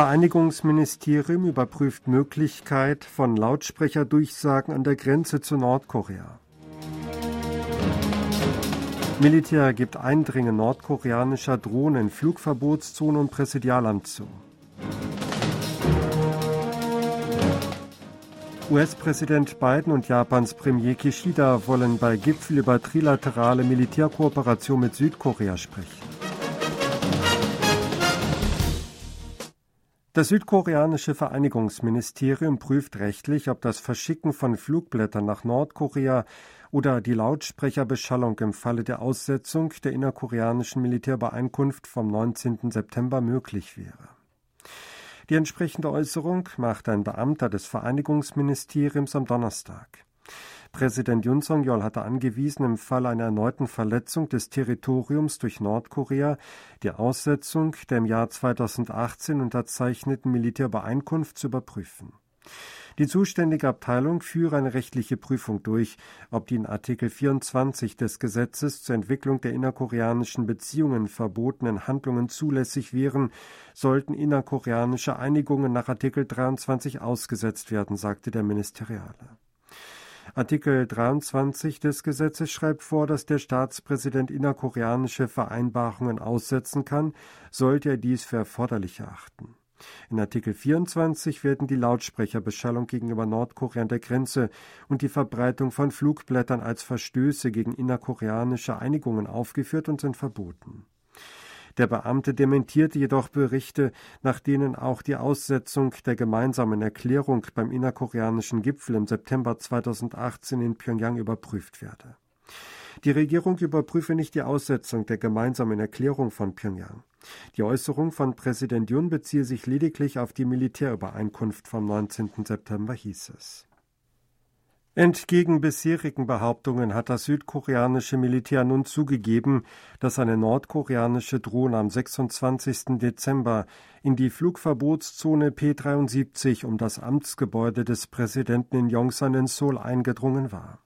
Vereinigungsministerium überprüft Möglichkeit von Lautsprecherdurchsagen an der Grenze zu Nordkorea. Militär gibt Eindringen nordkoreanischer Drohnen in Flugverbotszone und Präsidialamt zu. US-Präsident Biden und Japans Premier Kishida wollen bei Gipfel über trilaterale Militärkooperation mit Südkorea sprechen. Das südkoreanische Vereinigungsministerium prüft rechtlich, ob das Verschicken von Flugblättern nach Nordkorea oder die Lautsprecherbeschallung im Falle der Aussetzung der innerkoreanischen Militärbeeinkunft vom 19. September möglich wäre. Die entsprechende Äußerung macht ein Beamter des Vereinigungsministeriums am Donnerstag. Präsident Yun Song-yeol hatte angewiesen, im Fall einer erneuten Verletzung des Territoriums durch Nordkorea die Aussetzung der im Jahr 2018 unterzeichneten Militärbeeinkunft zu überprüfen. Die zuständige Abteilung führe eine rechtliche Prüfung durch, ob die in Artikel 24 des Gesetzes zur Entwicklung der innerkoreanischen Beziehungen verbotenen Handlungen zulässig wären, sollten innerkoreanische Einigungen nach Artikel 23 ausgesetzt werden, sagte der Ministeriale. Artikel 23 des Gesetzes schreibt vor, dass der Staatspräsident innerkoreanische Vereinbarungen aussetzen kann, sollte er dies für erforderlich erachten. In Artikel 24 werden die Lautsprecherbeschallung gegenüber Nordkorea an der Grenze und die Verbreitung von Flugblättern als Verstöße gegen innerkoreanische Einigungen aufgeführt und sind verboten. Der Beamte dementierte jedoch Berichte, nach denen auch die Aussetzung der gemeinsamen Erklärung beim innerkoreanischen Gipfel im September 2018 in Pyongyang überprüft werde. Die Regierung überprüfe nicht die Aussetzung der gemeinsamen Erklärung von Pyongyang. Die Äußerung von Präsident Yun beziehe sich lediglich auf die Militärübereinkunft vom 19. September, hieß es. Entgegen bisherigen Behauptungen hat das südkoreanische Militär nun zugegeben, dass eine nordkoreanische Drohne am 26. Dezember in die Flugverbotszone P-73 um das Amtsgebäude des Präsidenten in Yongsan in Seoul eingedrungen war.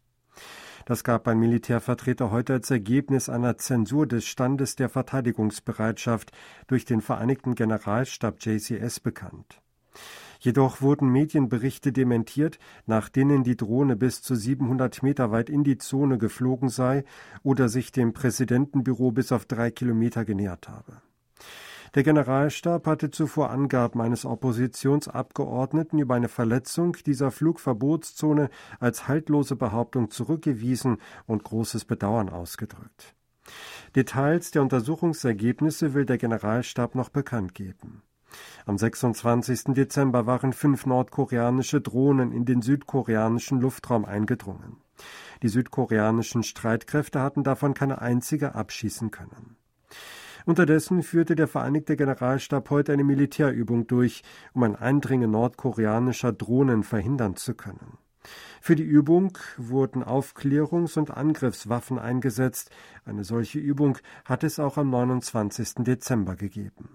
Das gab ein Militärvertreter heute als Ergebnis einer Zensur des Standes der Verteidigungsbereitschaft durch den Vereinigten Generalstab JCS bekannt. Jedoch wurden Medienberichte dementiert, nach denen die Drohne bis zu 700 Meter weit in die Zone geflogen sei oder sich dem Präsidentenbüro bis auf drei Kilometer genähert habe. Der Generalstab hatte zuvor Angaben eines Oppositionsabgeordneten über eine Verletzung dieser Flugverbotszone als haltlose Behauptung zurückgewiesen und großes Bedauern ausgedrückt. Details der Untersuchungsergebnisse will der Generalstab noch bekannt geben. Am 26. Dezember waren fünf nordkoreanische Drohnen in den südkoreanischen Luftraum eingedrungen. Die südkoreanischen Streitkräfte hatten davon keine einzige abschießen können. Unterdessen führte der Vereinigte Generalstab heute eine Militärübung durch, um ein Eindringen nordkoreanischer Drohnen verhindern zu können. Für die Übung wurden Aufklärungs- und Angriffswaffen eingesetzt. Eine solche Übung hat es auch am 29. Dezember gegeben.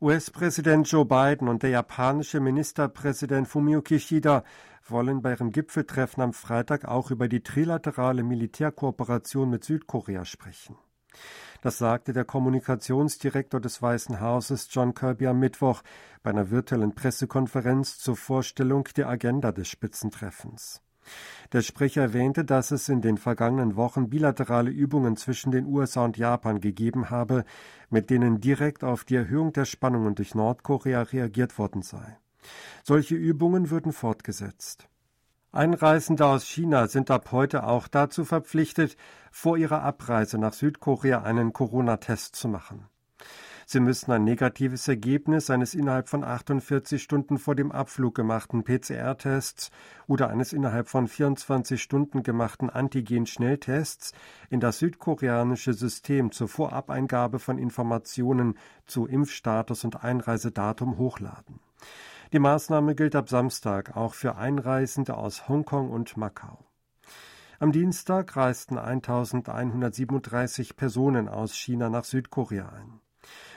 US-Präsident Joe Biden und der japanische Ministerpräsident Fumio Kishida wollen bei ihrem Gipfeltreffen am Freitag auch über die trilaterale Militärkooperation mit Südkorea sprechen. Das sagte der Kommunikationsdirektor des Weißen Hauses John Kirby am Mittwoch bei einer virtuellen Pressekonferenz zur Vorstellung der Agenda des Spitzentreffens. Der Sprecher erwähnte, dass es in den vergangenen Wochen bilaterale Übungen zwischen den USA und Japan gegeben habe, mit denen direkt auf die Erhöhung der Spannungen durch Nordkorea reagiert worden sei. Solche Übungen würden fortgesetzt. Einreisende aus China sind ab heute auch dazu verpflichtet, vor ihrer Abreise nach Südkorea einen Corona-Test zu machen. Sie müssen ein negatives Ergebnis eines innerhalb von 48 Stunden vor dem Abflug gemachten PCR-Tests oder eines innerhalb von 24 Stunden gemachten Antigen-Schnelltests in das südkoreanische System zur Vorabeingabe von Informationen zu Impfstatus und Einreisedatum hochladen. Die Maßnahme gilt ab Samstag auch für Einreisende aus Hongkong und Macau. Am Dienstag reisten 1137 Personen aus China nach Südkorea ein.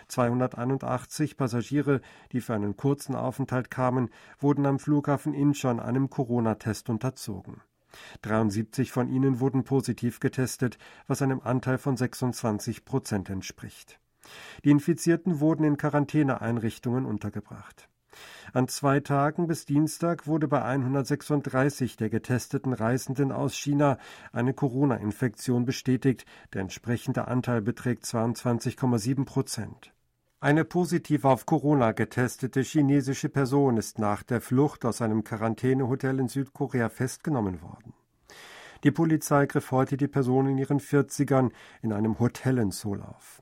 281 Passagiere, die für einen kurzen Aufenthalt kamen, wurden am Flughafen Incheon einem Corona-Test unterzogen. 73 von ihnen wurden positiv getestet, was einem Anteil von 26 Prozent entspricht. Die Infizierten wurden in Quarantäneeinrichtungen untergebracht. An zwei Tagen bis Dienstag wurde bei 136 der getesteten Reisenden aus China eine Corona-Infektion bestätigt. Der entsprechende Anteil beträgt 22,7 Prozent. Eine positiv auf Corona getestete chinesische Person ist nach der Flucht aus einem Quarantänehotel in Südkorea festgenommen worden. Die Polizei griff heute die Person in ihren 40ern in einem Hotel in Seoul auf.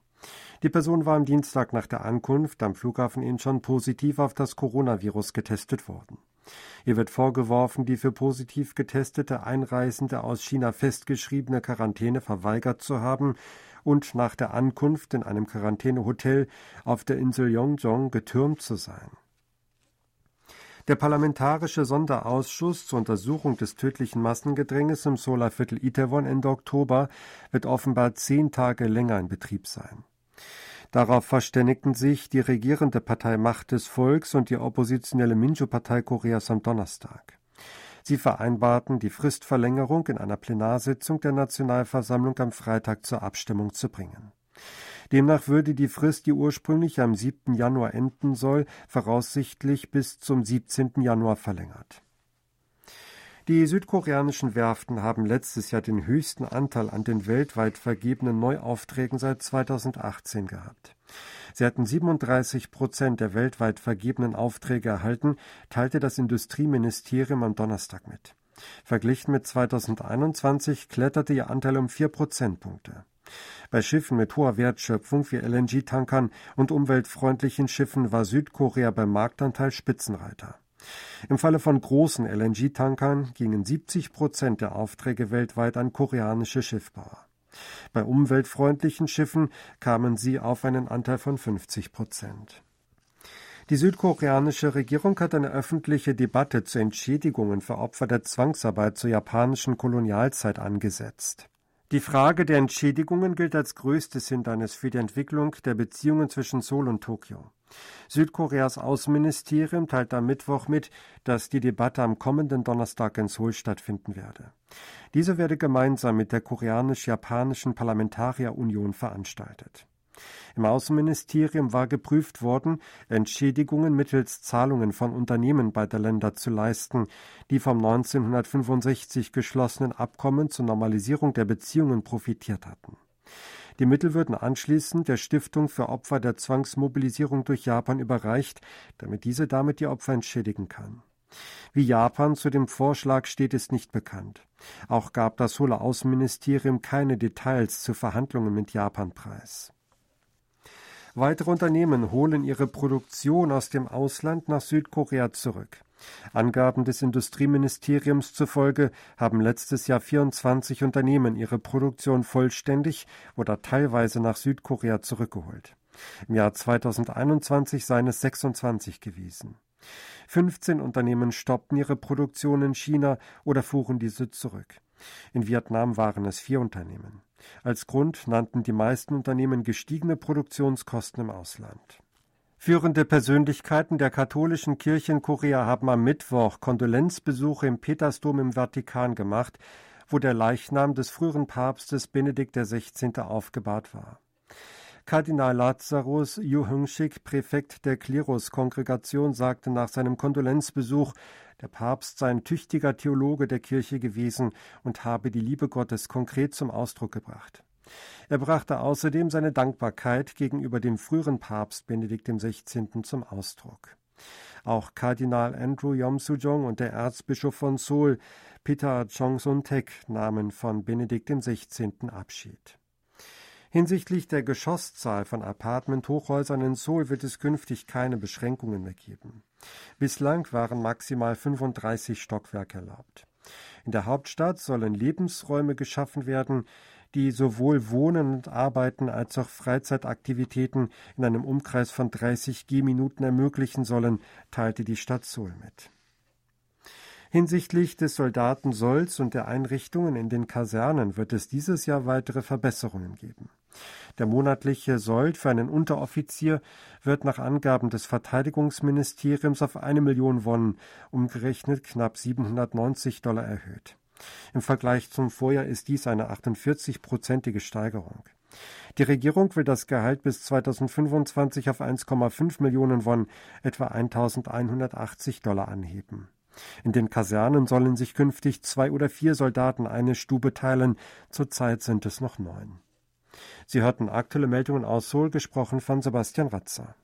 Die Person war am Dienstag nach der Ankunft am Flughafen Incheon positiv auf das Coronavirus getestet worden. Ihr wird vorgeworfen, die für positiv getestete Einreisende aus China festgeschriebene Quarantäne verweigert zu haben und nach der Ankunft in einem Quarantänehotel auf der Insel Yongjong getürmt zu sein. Der Parlamentarische Sonderausschuss zur Untersuchung des tödlichen Massengedränges im Solarviertel Itaewon Ende Oktober wird offenbar zehn Tage länger in Betrieb sein. Darauf verständigten sich die regierende Partei Macht des Volks und die oppositionelle Minju-Partei Koreas am Donnerstag. Sie vereinbarten, die Fristverlängerung in einer Plenarsitzung der Nationalversammlung am Freitag zur Abstimmung zu bringen. Demnach würde die Frist, die ursprünglich am 7. Januar enden soll, voraussichtlich bis zum 17. Januar verlängert. Die südkoreanischen Werften haben letztes Jahr den höchsten Anteil an den weltweit vergebenen Neuaufträgen seit 2018 gehabt. Sie hatten 37 Prozent der weltweit vergebenen Aufträge erhalten, teilte das Industrieministerium am Donnerstag mit. Verglichen mit 2021 kletterte ihr Anteil um vier Prozentpunkte. Bei Schiffen mit hoher Wertschöpfung wie LNG-Tankern und umweltfreundlichen Schiffen war Südkorea beim Marktanteil Spitzenreiter. Im Falle von großen LNG-Tankern gingen 70 Prozent der Aufträge weltweit an koreanische Schiffbauer. Bei umweltfreundlichen Schiffen kamen sie auf einen Anteil von 50 Prozent. Die südkoreanische Regierung hat eine öffentliche Debatte zu Entschädigungen für Opfer der Zwangsarbeit zur japanischen Kolonialzeit angesetzt. Die Frage der Entschädigungen gilt als größtes Hindernis für die Entwicklung der Beziehungen zwischen Seoul und Tokio. Südkoreas Außenministerium teilt am Mittwoch mit, dass die Debatte am kommenden Donnerstag in Seoul stattfinden werde. Diese werde gemeinsam mit der koreanisch-japanischen Parlamentarierunion veranstaltet. Im Außenministerium war geprüft worden, Entschädigungen mittels Zahlungen von Unternehmen beider Länder zu leisten, die vom 1965 geschlossenen Abkommen zur Normalisierung der Beziehungen profitiert hatten. Die Mittel würden anschließend der Stiftung für Opfer der Zwangsmobilisierung durch Japan überreicht, damit diese damit die Opfer entschädigen kann. Wie Japan zu dem Vorschlag steht, ist nicht bekannt. Auch gab das Hohle Außenministerium keine Details zu Verhandlungen mit Japan preis. Weitere Unternehmen holen ihre Produktion aus dem Ausland nach Südkorea zurück. Angaben des Industrieministeriums zufolge haben letztes Jahr 24 Unternehmen ihre Produktion vollständig oder teilweise nach Südkorea zurückgeholt. Im Jahr 2021 seien es 26 gewesen. 15 Unternehmen stoppten ihre Produktion in China oder fuhren diese zurück. In Vietnam waren es vier Unternehmen. Als Grund nannten die meisten Unternehmen gestiegene Produktionskosten im Ausland. Führende Persönlichkeiten der katholischen Kirche in Korea haben am Mittwoch Kondolenzbesuche im Petersdom im Vatikan gemacht, wo der Leichnam des früheren Papstes Benedikt XVI. aufgebahrt war. Kardinal Lazarus Yu Hungshik, Präfekt der Klerus-Kongregation, sagte nach seinem Kondolenzbesuch, der Papst sei ein tüchtiger Theologe der Kirche gewesen und habe die Liebe Gottes konkret zum Ausdruck gebracht. Er brachte außerdem seine Dankbarkeit gegenüber dem früheren Papst Benedikt XVI. zum Ausdruck. Auch Kardinal Andrew Yom-Soo-jong und der Erzbischof von Seoul, Peter Chong-sun-tek, nahmen von Benedikt XVI. Abschied. Hinsichtlich der Geschosszahl von Apartment-Hochhäusern in Seoul wird es künftig keine Beschränkungen mehr geben. Bislang waren maximal 35 Stockwerke erlaubt. In der Hauptstadt sollen Lebensräume geschaffen werden, die sowohl Wohnen und Arbeiten als auch Freizeitaktivitäten in einem Umkreis von 30 Gehminuten ermöglichen sollen, teilte die Stadt Seoul mit. Hinsichtlich des Soldatensolls und der Einrichtungen in den Kasernen wird es dieses Jahr weitere Verbesserungen geben. Der monatliche Sold für einen Unteroffizier wird nach Angaben des Verteidigungsministeriums auf eine Million Won, umgerechnet knapp 790 Dollar erhöht. Im Vergleich zum Vorjahr ist dies eine 48-prozentige Steigerung. Die Regierung will das Gehalt bis 2025 auf 1,5 Millionen Won, etwa 1180 Dollar anheben. In den Kasernen sollen sich künftig zwei oder vier Soldaten eine Stube teilen, zurzeit sind es noch neun. Sie hörten aktuelle Meldungen aus Seoul, gesprochen von Sebastian Ratzer.